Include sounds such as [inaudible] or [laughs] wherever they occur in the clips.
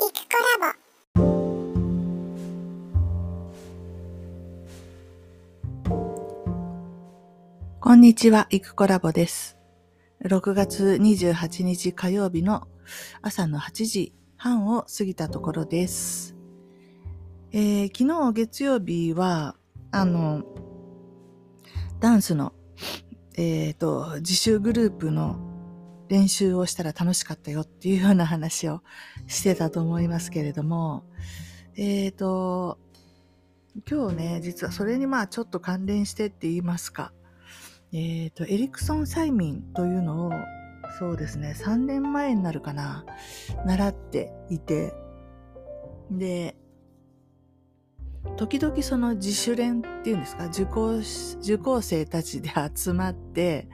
イクコラボこんにちは、イクコラボです。6月28日火曜日の朝の8時半を過ぎたところです。えー昨日月曜日は、あの、ダンスの、えっ、と、自習グループの練習をしたら楽しかったよっていうような話をしてたと思いますけれども、えっ、と、今日ね、実はそれにまあちょっと関連してって言いますか、えっ、と、エリクソン催眠というのを、そうですね、3年前になるかな、習っていて、で、時々その自主練っていうんですか、受講、受講生たちで集まって、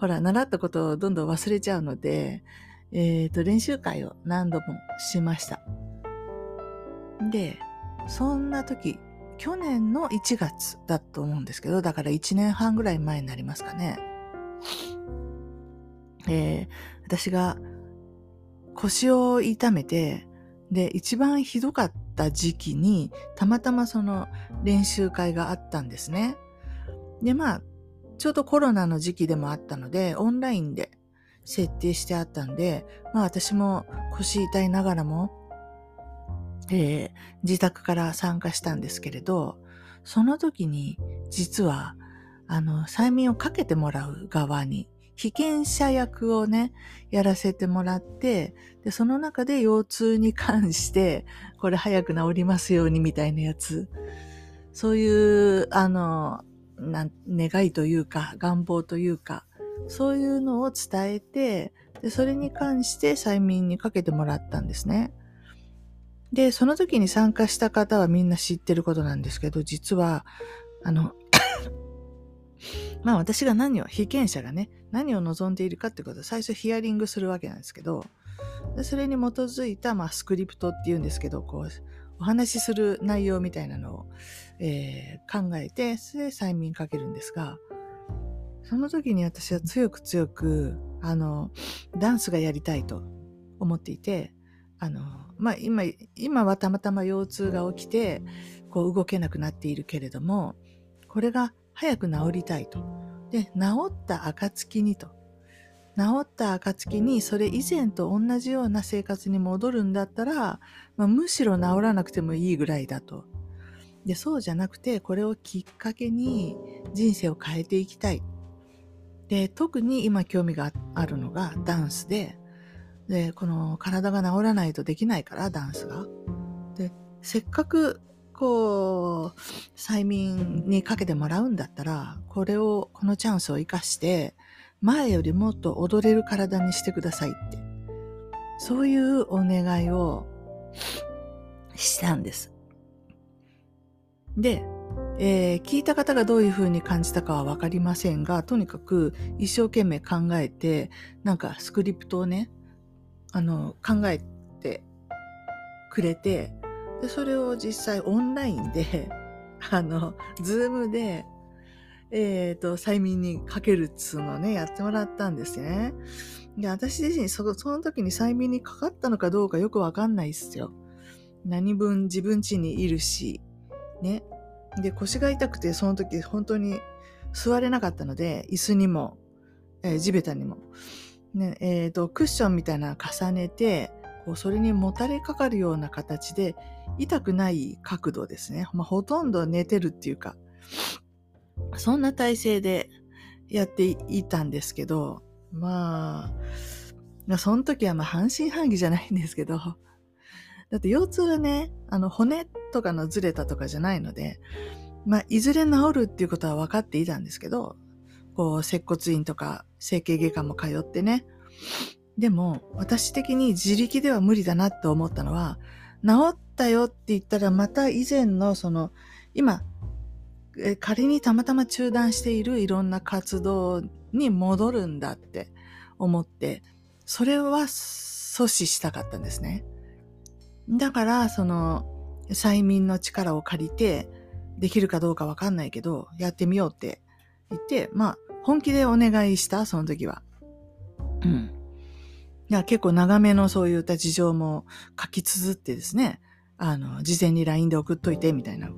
ほら、習ったことをどんどん忘れちゃうので、えっ、と、練習会を何度もしました。で、そんな時、去年の1月だと思うんですけど、だから1年半ぐらい前になりますかね。えー私が腰を痛めて、で、一番ひどかった時期に、たまたまその練習会があったんですね。で、まあ、ちょうどコロナの時期でもあったので、オンラインで設定してあったんで、まあ私も腰痛いながらも、えー自宅から参加したんですけれど、その時に実は、あの、催眠をかけてもらう側に、被験者役をね、やらせてもらって、で、その中で腰痛に関して、これ早く治りますようにみたいなやつ、そういう、あの、願いというか、願望というか、そういうのを伝えて、で、それに関して催眠にかけてもらったんですね。で、その時に参加した方はみんな知ってることなんですけど、実は、あの、[coughs] まあ私が何を、被験者がね、何を望んでいるかってことを最初ヒアリングするわけなんですけど、それに基づいた、まあ、スクリプトっていうんですけど、こう、お話しする内容みたいなのを、えー考えて、それで催眠かけるんですが、その時に私は強く強く、あの、ダンスがやりたいと思っていて、あの、まあ、今、今はたまたま腰痛が起きて、こう動けなくなっているけれども、これが早く治りたいと。で、治った暁にと。治った暁にそれ以前と同じような生活に戻るんだったら、まあ、むしろ治らなくてもいいぐらいだと。で、そうじゃなくて、これをきっかけに人生を変えていきたい。で、特に今興味があるのがダンスで、で、この体が治らないとできないから、ダンスが。で、せっかく、こう、催眠にかけてもらうんだったら、これを、このチャンスを生かして、前よりもっと踊れる体にしてくださいって。そういうお願いをしたんです。で、えー聞いた方がどういう風に感じたかはわかりませんが、とにかく一生懸命考えて、なんかスクリプトをね、あの、考えてくれて、で、それを実際オンラインで、あの、ズームで、えっ、と、催眠にかけるっつうのをね、やってもらったんですね。で、私自身そ、その時に催眠にかかったのかどうかよくわかんないっすよ。何分自分家にいるし、ね。で、腰が痛くて、その時本当に座れなかったので、椅子にも、えー地べたにも、ね、えっ、と、クッションみたいなの重ねて、こう、それにもたれかかるような形で、痛くない角度ですね。まあ、ほとんど寝てるっていうか、そんな体勢でやっていたんですけど、まあ、その時はまあ半信半疑じゃないんですけど、だって腰痛はね、あの骨とかのずれたとかじゃないので、まあいずれ治るっていうことは分かっていたんですけど、こう接骨院とか整形外科も通ってね。でも私的に自力では無理だなって思ったのは、治ったよって言ったらまた以前のその、今、仮にたまたま中断しているいろんな活動に戻るんだって思って、それは阻止したかったんですね。だから、その、催眠の力を借りて、できるかどうかわかんないけど、やってみようって言って、まあ、本気でお願いした、その時は。うん。いや結構長めのそういった事情も書き綴ってですね、あの、事前に LINE で送っといてみたいな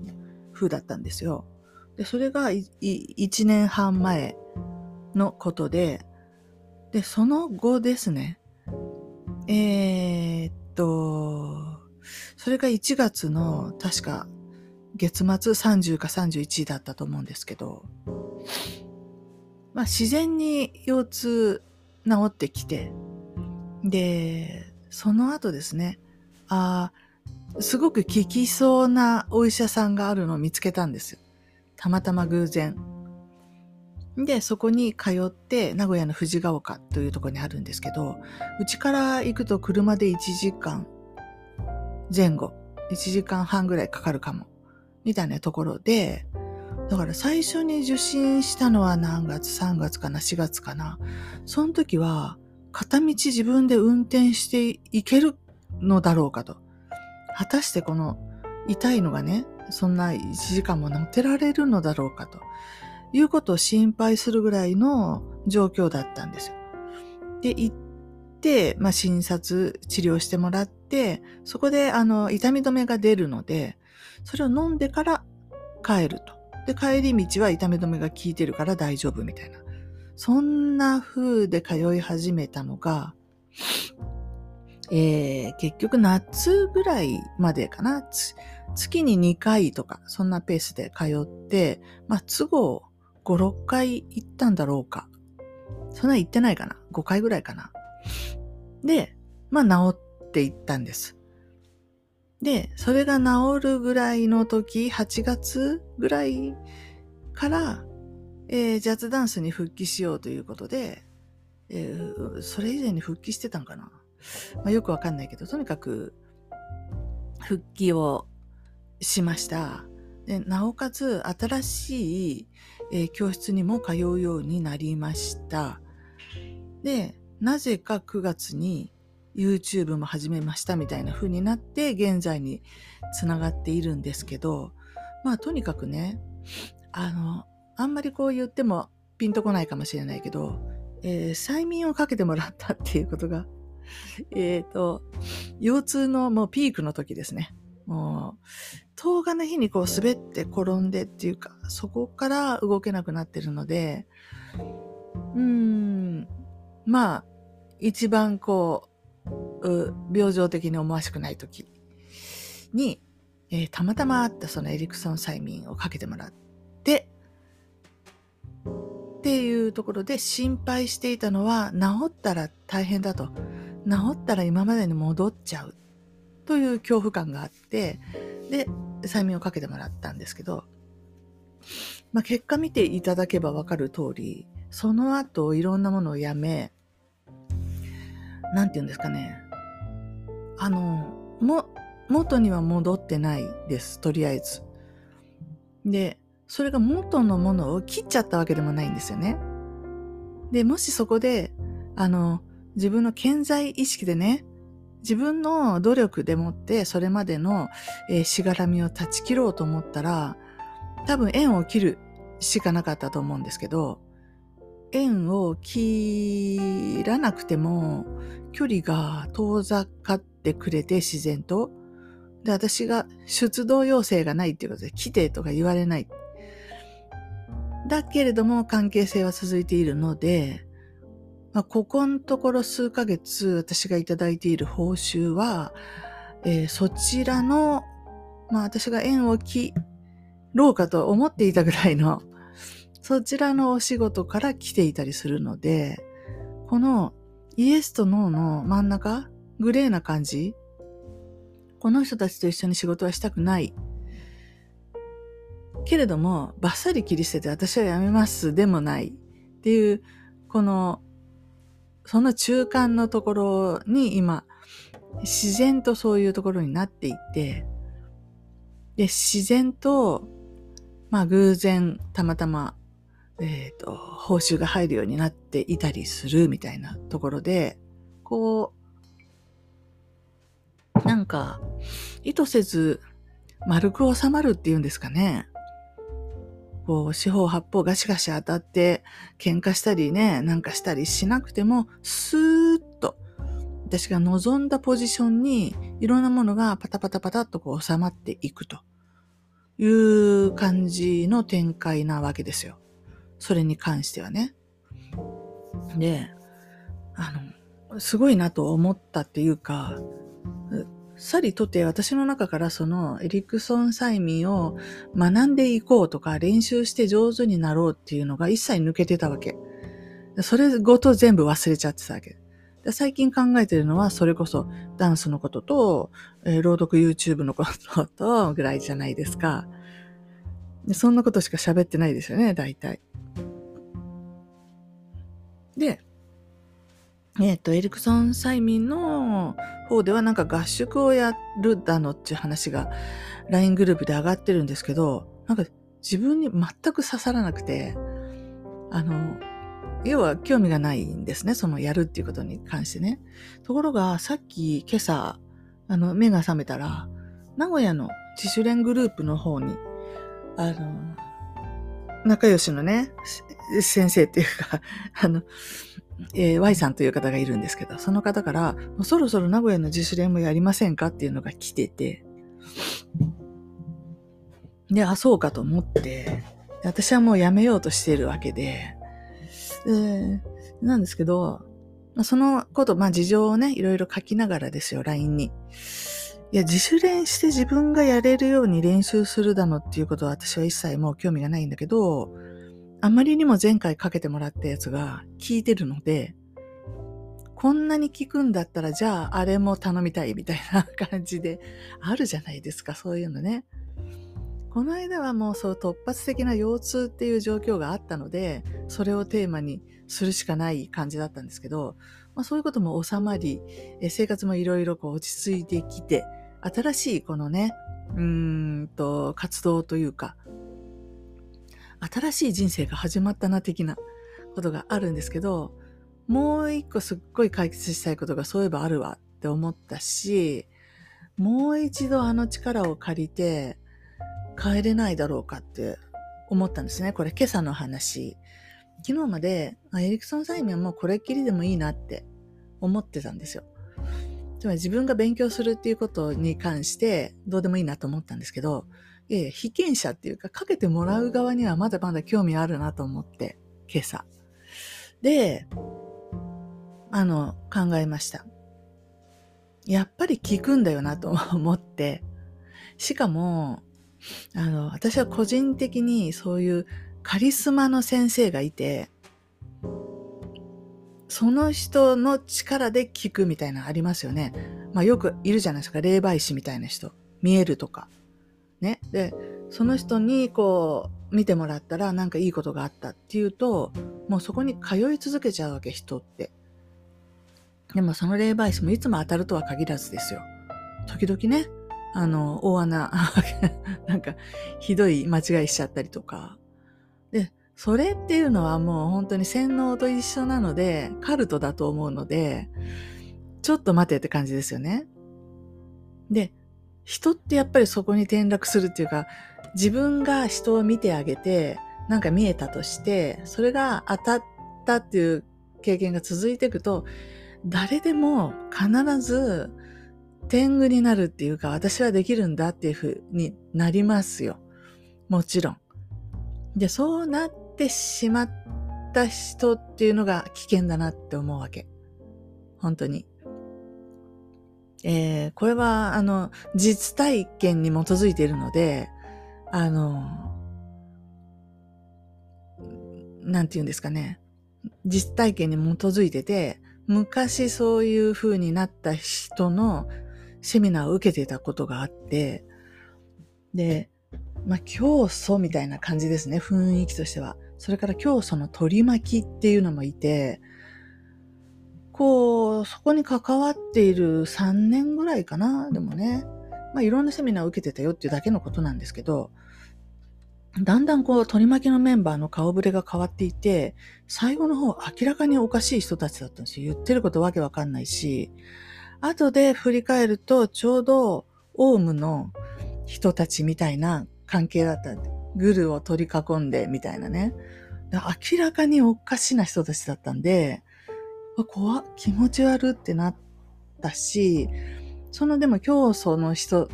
風だったんですよ。で、それが1年半前のことで、で、その後ですね、えー、っと、それが1月の確か月末30か31だったと思うんですけど、まあ自然に腰痛治ってきて、で、その後ですね、あすごく効きそうなお医者さんがあるのを見つけたんですよ。たまたま偶然。で、そこに通って、名古屋の藤ヶ丘というところにあるんですけど、うちから行くと車で1時間前後、1時間半ぐらいかかるかも、みたいなところで、だから最初に受診したのは何月 ?3 月かな ?4 月かなその時は、片道自分で運転していけるのだろうかと。果たしてこの痛いのがね、そんな1時間も乗ってられるのだろうかということを心配するぐらいの状況だったんですよ。で、行って、まあ、診察、治療してもらって、そこであの痛み止めが出るので、それを飲んでから帰ると。で、帰り道は痛み止めが効いてるから大丈夫みたいな。そんな風で通い始めたのが、えー、結局夏ぐらいまでかな。月に2回とか、そんなペースで通って、まあ、都合5、6回行ったんだろうか。そんな行ってないかな。5回ぐらいかな。で、まあ、治っていったんです。で、それが治るぐらいの時、8月ぐらいから、えー、ジャズダンスに復帰しようということで、えー、それ以前に復帰してたんかな。まあ、よくわかんないけど、とにかく復帰をしました。でなおかつ、新しい、えー、教室にも通うようになりました。で、なぜか9月に YouTube も始めましたみたいな風になって、現在につながっているんですけど、まあとにかくね、あの、あんまりこう言ってもピンとこないかもしれないけど、えー、催眠をかけてもらったっていうことが [laughs] えっと、腰痛のもうピークの時ですね。もう、10日の日にこう滑って転んでっていうか、そこから動けなくなってるので、うーん、まあ、一番こう、病状的に思わしくない時に、えー、たまたまあったそのエリクソン催眠をかけてもらって、っていうところで心配していたのは治ったら大変だと。治ったら今までに戻っちゃうという恐怖感があって、で、催眠をかけてもらったんですけど、まあ、結果見ていただけばわかる通り、その後いろんなものをやめ、なんて言うんですかね。あの、も、元には戻ってないです、とりあえず。で、それが元のものを切っちゃったわけでもないんですよね。で、もしそこで、あの、自分の健在意識でね、自分の努力でもってそれまでの、えー、しがらみを断ち切ろうと思ったら、多分縁を切るしかなかったと思うんですけど、縁を切らなくても距離が遠ざかってくれて自然と。で、私が出動要請がないっていうことで来てとか言われない。だけれども関係性は続いているので、まあ、ここのところ数ヶ月私がいただいている報酬は、えー、そちらの、まあ私が縁を切ろうかと思っていたぐらいの、そちらのお仕事から来ていたりするので、このイエスとノーの真ん中、グレーな感じ、この人たちと一緒に仕事はしたくない。けれども、バッサリ切り捨てて私は辞めますでもないっていう、このその中間のところに今、自然とそういうところになっていて、で、自然と、まあ偶然、たまたま、えっ、ー、と、報酬が入るようになっていたりするみたいなところで、こう、なんか、意図せず丸く収まるっていうんですかね。こう、四方八方ガシガシ当たって喧嘩したりね、なんかしたりしなくても、スーッと私が望んだポジションにいろんなものがパタパタパタっとこう収まっていくという感じの展開なわけですよ。それに関してはね。で、あの、すごいなと思ったっていうか、さりとて私の中からそのエリクソン催眠を学んでいこうとか練習して上手になろうっていうのが一切抜けてたわけ。それごと全部忘れちゃってたわけ。最近考えてるのはそれこそダンスのことと、えー、朗読 YouTube のこととぐらいじゃないですか。そんなことしか喋ってないですよね、大体。で、えっ、ー、と、エリクソン催眠の方ではなんか合宿をやるだのっていう話が LINE グループで上がってるんですけど、なんか自分に全く刺さらなくて、あの、要は興味がないんですね。そのやるっていうことに関してね。ところが、さっき今朝、あの、目が覚めたら、名古屋の自主練グループの方に、あの、仲良しのね、先生っていうか、あの、えー、Y さんという方がいるんですけど、その方から、もうそろそろ名古屋の自主練もやりませんかっていうのが来てて、で、あ、そうかと思って、私はもうやめようとしてるわけで、でなんですけど、そのこと、まあ事情をね、いろいろ書きながらですよ、LINE に。いや、自主練して自分がやれるように練習するだのっていうことは私は一切もう興味がないんだけど、あまりにも前回かけてもらったやつが効いてるので、こんなに効くんだったら、じゃああれも頼みたいみたいな感じで、あるじゃないですか、そういうのね。この間はもうそう突発的な腰痛っていう状況があったので、それをテーマにするしかない感じだったんですけど、まあ、そういうことも収まり、え生活もいろいろ落ち着いてきて、新しいこのね、うーんと、活動というか、新しい人生が始まったな的なことがあるんですけど、もう一個すっごい解決したいことがそういえばあるわって思ったし、もう一度あの力を借りて帰れないだろうかって思ったんですね。これ今朝の話。昨日までエリクソン催眠はもうこれっきりでもいいなって思ってたんですよ。つまり自分が勉強するっていうことに関してどうでもいいなと思ったんですけど、え被験者っていうか、かけてもらう側にはまだまだ興味あるなと思って、今朝。で、あの、考えました。やっぱり聞くんだよなと思って、しかも、あの、私は個人的にそういうカリスマの先生がいて、その人の力で聞くみたいなのありますよね。まあよくいるじゃないですか。霊媒師みたいな人。見えるとか。ね。で、その人にこう、見てもらったらなんかいいことがあったっていうと、もうそこに通い続けちゃうわけ、人って。でもその霊媒師もいつも当たるとは限らずですよ。時々ね、あの、大穴、[laughs] なんか、ひどい間違いしちゃったりとか。で、それっていうのはもう本当に洗脳と一緒なので、カルトだと思うので、ちょっと待てって感じですよね。で、人ってやっぱりそこに転落するっていうか、自分が人を見てあげて、なんか見えたとして、それが当たったっていう経験が続いていくと、誰でも必ず天狗になるっていうか、私はできるんだっていうふうになりますよ。もちろん。で、そうなってしまった人っていうのが危険だなって思うわけ。本当に。えー、これは、あの、実体験に基づいているので、あの、なんて言うんですかね。実体験に基づいてて、昔そういう風になった人のセミナーを受けてたことがあって、で、まあ、教祖みたいな感じですね、雰囲気としては。それから教祖の取り巻きっていうのもいて、こう、そこに関わっている3年ぐらいかな、でもね。まあ、いろんなセミナーを受けてたよっていうだけのことなんですけど、だんだんこう、取り巻きのメンバーの顔ぶれが変わっていて、最後の方明らかにおかしい人たちだったんですよ。言ってることわけわかんないし、後で振り返ると、ちょうど、オウムの人たちみたいな関係だった。グルを取り囲んでみたいなね。明らかにおかしな人たちだったんで、怖気持ち悪ってなったし、そのでも教祖の人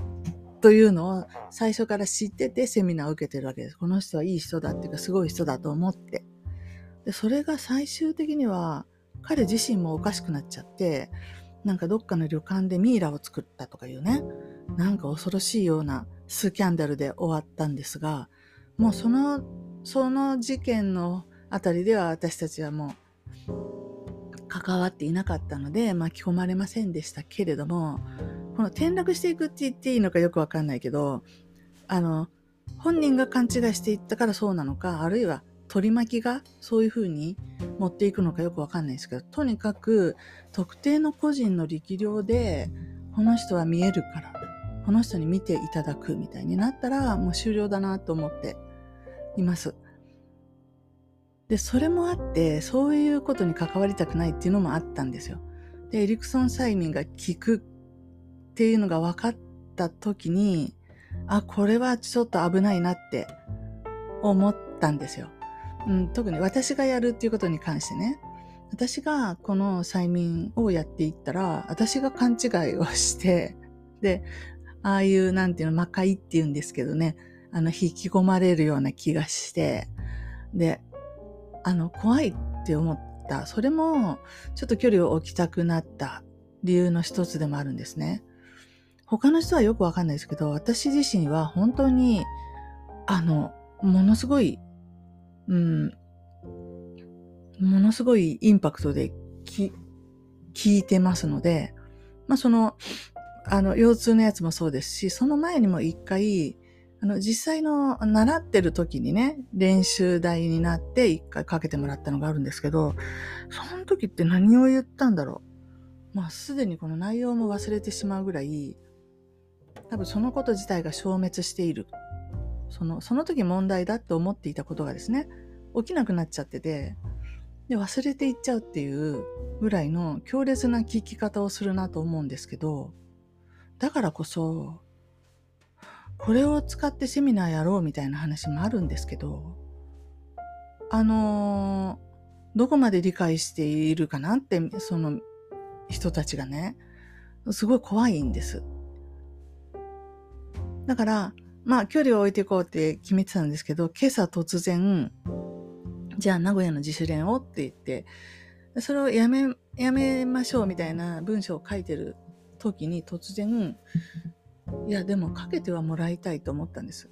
というのを最初から知っててセミナーを受けてるわけです。この人はいい人だっていうかすごい人だと思って。で、それが最終的には彼自身もおかしくなっちゃって、なんかどっかの旅館でミイラを作ったとかいうね、なんか恐ろしいようなスキャンダルで終わったんですが、もうその、その事件のあたりでは私たちはもう関わっていなかったので巻き込まれませんでしたけれども、この転落していくって言っていいのかよくわかんないけど、あの、本人が勘違いしていったからそうなのか、あるいは取り巻きがそういうふうに持っていくのかよくわかんないですけど、とにかく特定の個人の力量で、この人は見えるから、この人に見ていただくみたいになったら、もう終了だなと思っています。で、それもあって、そういうことに関わりたくないっていうのもあったんですよ。で、エリクソン催眠が効くっていうのが分かった時に、あ、これはちょっと危ないなって思ったんですよ。うん、特に私がやるっていうことに関してね、私がこの催眠をやっていったら、私が勘違いをして、で、ああいう、なんていうの、魔界っていうんですけどね、あの、引き込まれるような気がして、で、あの、怖いって思った。それも、ちょっと距離を置きたくなった理由の一つでもあるんですね。他の人はよくわかんないですけど、私自身は本当に、あの、ものすごいうん、ものすごいインパクトで聞いてますので、まあその、あの、腰痛のやつもそうですし、その前にも一回、あの、実際の習ってる時にね、練習台になって一回かけてもらったのがあるんですけど、その時って何を言ったんだろう。まあすでにこの内容も忘れてしまうぐらい、多分そのこと自体が消滅しているその、その時問題だって思っていたことがですね、起きなくなっちゃってて、で、忘れていっちゃうっていうぐらいの強烈な聞き方をするなと思うんですけど、だからこそ、これを使ってセミナーやろうみたいな話もあるんですけど、あのどこまで理解しているかなって、その人たちがね、すごい怖いんです。だから、まあ、距離を置いていこうって決めてたんですけど、今朝突然、じゃあ名古屋の自主練をって言って、それをやめ、やめましょうみたいな文章を書いてる時に突然、いや、でもかけてはもらいたいと思ったんです。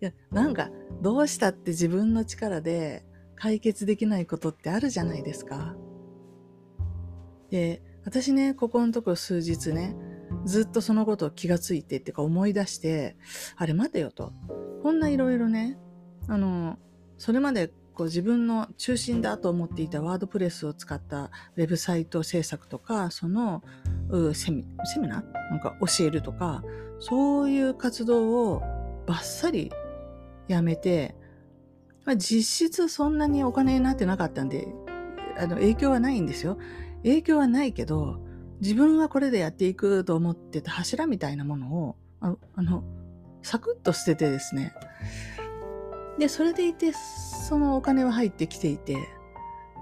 いや、なんか、どうしたって自分の力で解決できないことってあるじゃないですか。で、私ね、ここのところ数日ね、ずっとそのことを気がついてってか思い出して、あれ待てよと。こんないろいろね、あの、それまでこう自分の中心だと思っていたワードプレスを使ったウェブサイト制作とか、そのセミセミナー？なんか教えるとか、そういう活動をバッサリやめて、まあ、実質そんなにお金になってなかったんで、あの影響はないんですよ。影響はないけど、自分はこれでやっていくと思ってた柱みたいなものを、ああの、サクッと捨ててですね。で、それでいて、そのお金は入ってきていて、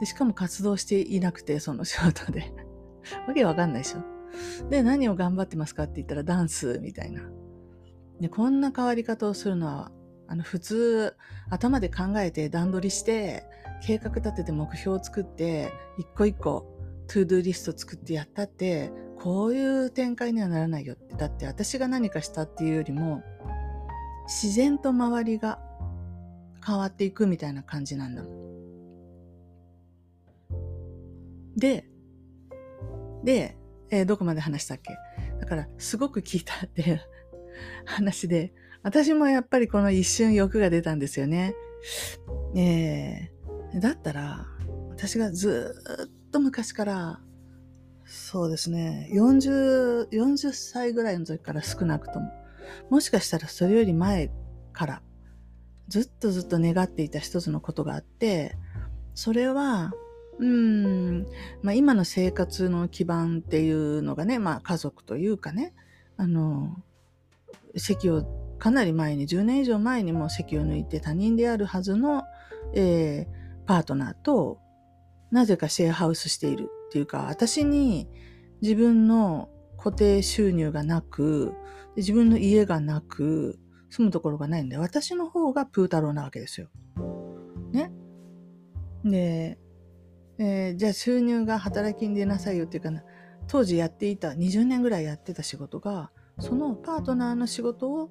で、しかも活動していなくて、その仕事で。[laughs] わけわかんないでしょ。で、何を頑張ってますかって言ったらダンスみたいな。で、こんな変わり方をするのは、あの、普通、頭で考えて段取りして、計画立てて目標を作って、一個一個トゥードゥリスト作ってやったって、こういう展開にはならないよって。だって私が何かしたっていうよりも、自然と周りが変わっていくみたいな感じなんだもん。で、で、えー、どこまで話したっけ？だから、すごく聞いたってい [laughs] う話で、私もやっぱりこの一瞬欲が出たんですよね。えー、だったら、私がずっと昔から、そうですね、40、40歳ぐらいの時から少なくとも、もしかしたらそれより前から、ずっとずっと願っていた一つのことがあって、それは、うん、まあ今の生活の基盤っていうのがね、まあ家族というかね、あの、席をかなり前に、10年以上前にも席を抜いて他人であるはずの、えー、パートナーとなぜかシェアハウスしているっていうか、私に自分の固定収入がなく、自分の家がなく、住むところがないんで、私の方がプー太郎なわけですよ。ね？で、えー、じゃあ収入が働きに出なさいよっていうかな、当時やっていた、20年ぐらいやってた仕事が、そのパートナーの仕事を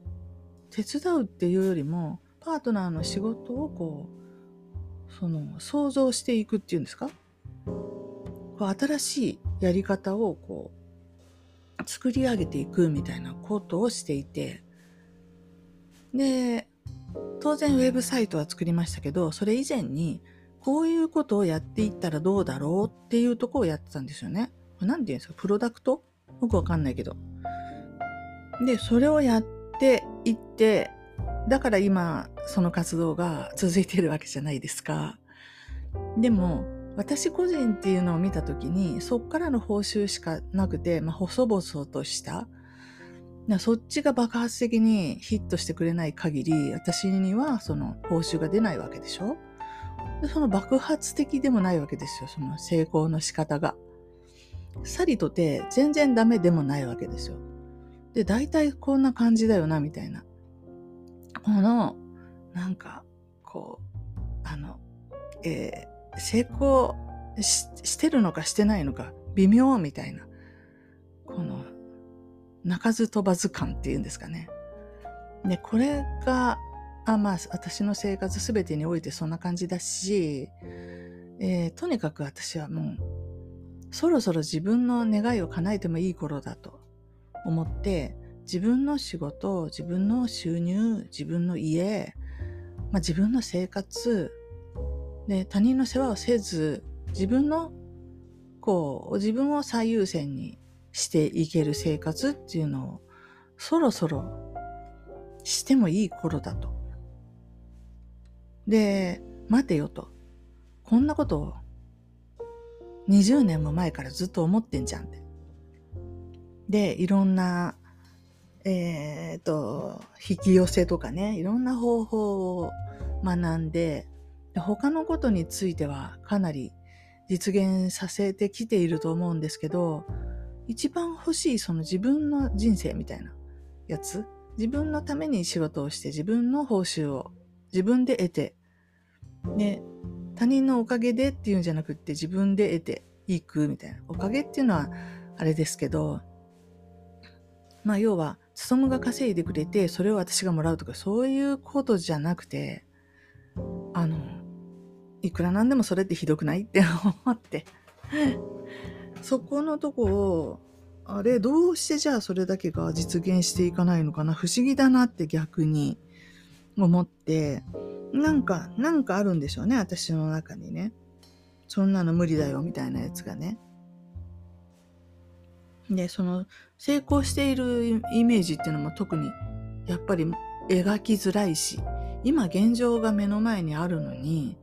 手伝うっていうよりも、パートナーの仕事をこう、その、想像していくっていうんですか？こう新しいやり方をこう、作り上げていくみたいなことをしていて、で、当然ウェブサイトは作りましたけど、それ以前に、こういうことをやっていったらどうだろうっていうとこをやってたんですよね。これなんて言うんですか？プロダクト？よくわかんないけど。で、それをやっていって、だから今、その活動が続いてるわけじゃないですか。でも、私個人っていうのを見たときに、そっからの報酬しかなくて、まあ、細々とした、そっちが爆発的にヒットしてくれない限り、私にはその報酬が出ないわけでしょ？でその爆発的でもないわけですよ、その成功の仕方が。さりとて全然ダメでもないわけですよ。で、大体こんな感じだよな、みたいな。この、なんか、こう、あの、えー、成功してるのかしてないのか、微妙みたいな。この、鳴かず飛ばず感っていうんですかね。で、これが、あまあ、私の生活すべてにおいてそんな感じだし、えー、とにかく私はもう、そろそろ自分の願いを叶えてもいい頃だと思って、自分の仕事、自分の収入、自分の家、まあ、自分の生活、で、他人の世話をせず、自分の、こう、自分を最優先にしていける生活っていうのを、そろそろしてもいい頃だと。で、待てよと。こんなことを20年も前からずっと思ってんじゃんって。で、いろんな、えっ、と、引き寄せとかね、いろんな方法を学んでで、他のことについてはかなり実現させてきていると思うんですけど、一番欲しいその自分の人生みたいなやつ、自分のために仕事をして自分の報酬を自分で得て、で、他人のおかげでっていうんじゃなくって自分で得ていくみたいな。おかげっていうのはあれですけど、まあ要は、つとむが稼いでくれて、それを私がもらうとか、そういうことじゃなくて、あの、いくらなんでもそれってひどくない？って思って、そこのとこを、あれ、どうしてじゃあそれだけが実現していかないのかな、不思議だなって逆に思って、なんか、なんかあるんでしょうね、私の中にね。そんなの無理だよ、みたいなやつがね。で、その、成功しているイメージっていうのも特に、やっぱり描きづらいし、今現状が目の前にあるのに、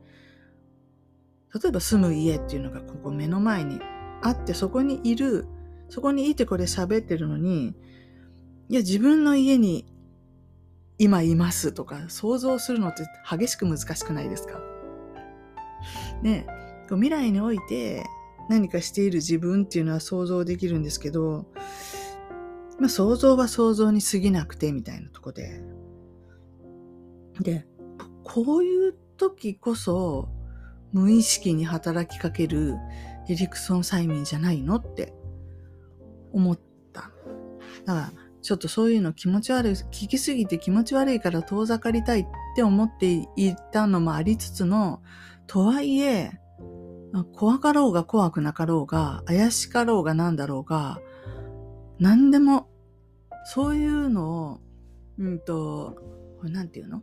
例えば住む家っていうのがここ目の前にあって、そこにいる、そこにいてこれ喋ってるのに、いや、自分の家に今いますとか想像するのって激しく難しくないですか？ね未来において何かしている自分っていうのは想像できるんですけど、まあ、想像は想像に過ぎなくてみたいなとこで。で、こういう時こそ無意識に働きかけるエリクソン催眠じゃないの？って思った。だからちょっとそういうの気持ち悪い、聞きすぎて気持ち悪いから遠ざかりたいって思っていたのもありつつの、とはいえ、怖かろうが怖くなかろうが、怪しかろうがなんだろうが、何でも、そういうのを、うんと、これなんていうの？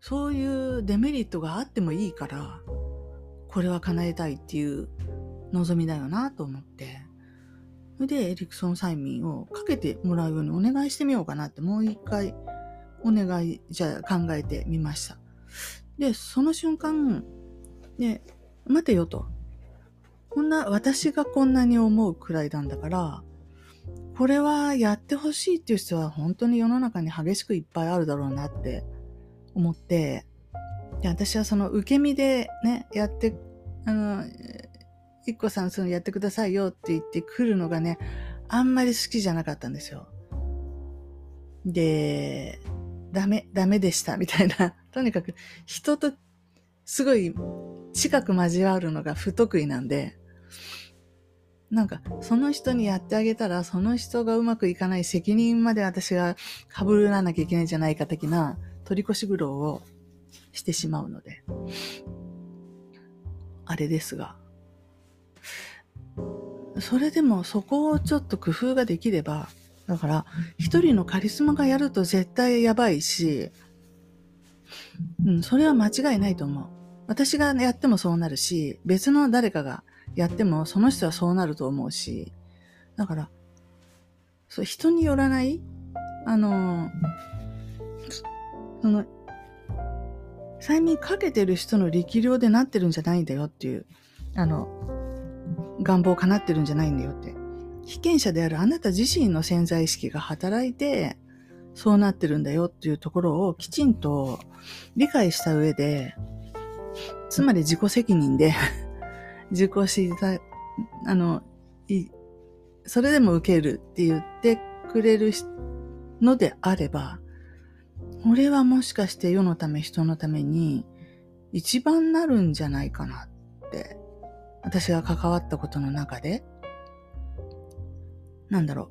そういうデメリットがあってもいいから、これは叶えたいっていう望みだよなと思って。それでエリクソン催眠をかけてもらうようにお願いしてみようかなってもう一回お願いじゃあ考えてみました。で、その瞬間、ね、待てよと。こんな、私がこんなに思うくらいなんだから、これはやってほしいっていう人は本当に世の中に激しくいっぱいあるだろうなって思って、で私はその受け身でね、やって、あの、一個さんそのやってくださいよって言ってくるのがね、あんまり好きじゃなかったんですよ。で、ダメ、ダメでした、みたいな。[laughs] とにかく人とすごい近く交わるのが不得意なんで、なんか、その人にやってあげたら、その人がうまくいかない責任まで私が被らなきゃいけないんじゃないか的な取り越し苦労をしてしまうので、あれですが、それでもそこをちょっと工夫ができれば、だから、一人のカリスマがやると絶対やばいし、うん、それは間違いないと思う。私がやってもそうなるし、別の誰かがやってもその人はそうなると思うし、だから、そう、人によらないあの、その、催眠かけてる人の力量でなってるんじゃないんだよっていう、あの、願望叶ってるんじゃないんだよって。被験者であるあなた自身の潜在意識が働いて、そうなってるんだよっていうところをきちんと理解した上で、つまり自己責任で受講した、あの、い、それでも受けるって言ってくれるのであれば、これはもしかして世のため人のために一番なるんじゃないかなって、私が関わったことの中で、なんだろ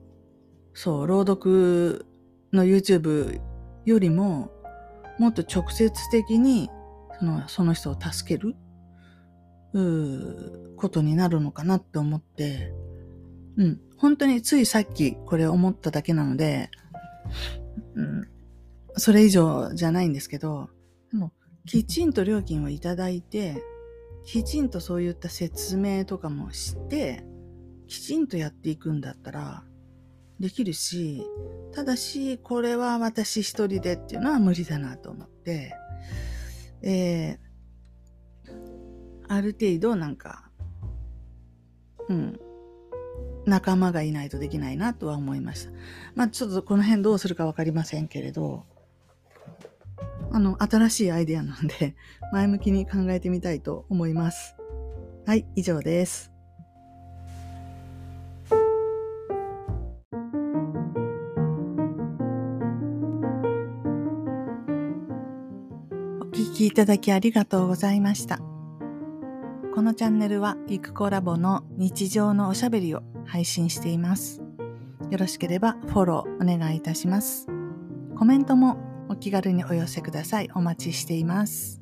う。そう、朗読の YouTube よりも、もっと直接的にそのその人を助けるうことになるのかなって思って、うん、本当についさっきこれ思っただけなので、うん、それ以上じゃないんですけど、でも、きちんと料金をいただいて、きちんとそういった説明とかもして、きちんとやっていくんだったら、できるし、ただし、これは私一人でっていうのは無理だなと思って、えー、ある程度なんか、うん、仲間がいないとできないなとは思いました。まあちょっとこの辺どうするかわかりませんけれど、あの、新しいアイデアなんで、[laughs] 前向きに考えてみたいと思います。はい、以上です。お聞きいただきありがとうございました。このチャンネルはゆくコラボの日常のおしゃべりを配信しています。よろしければフォローお願いいたします。コメントもお気軽にお寄せください。お待ちしています。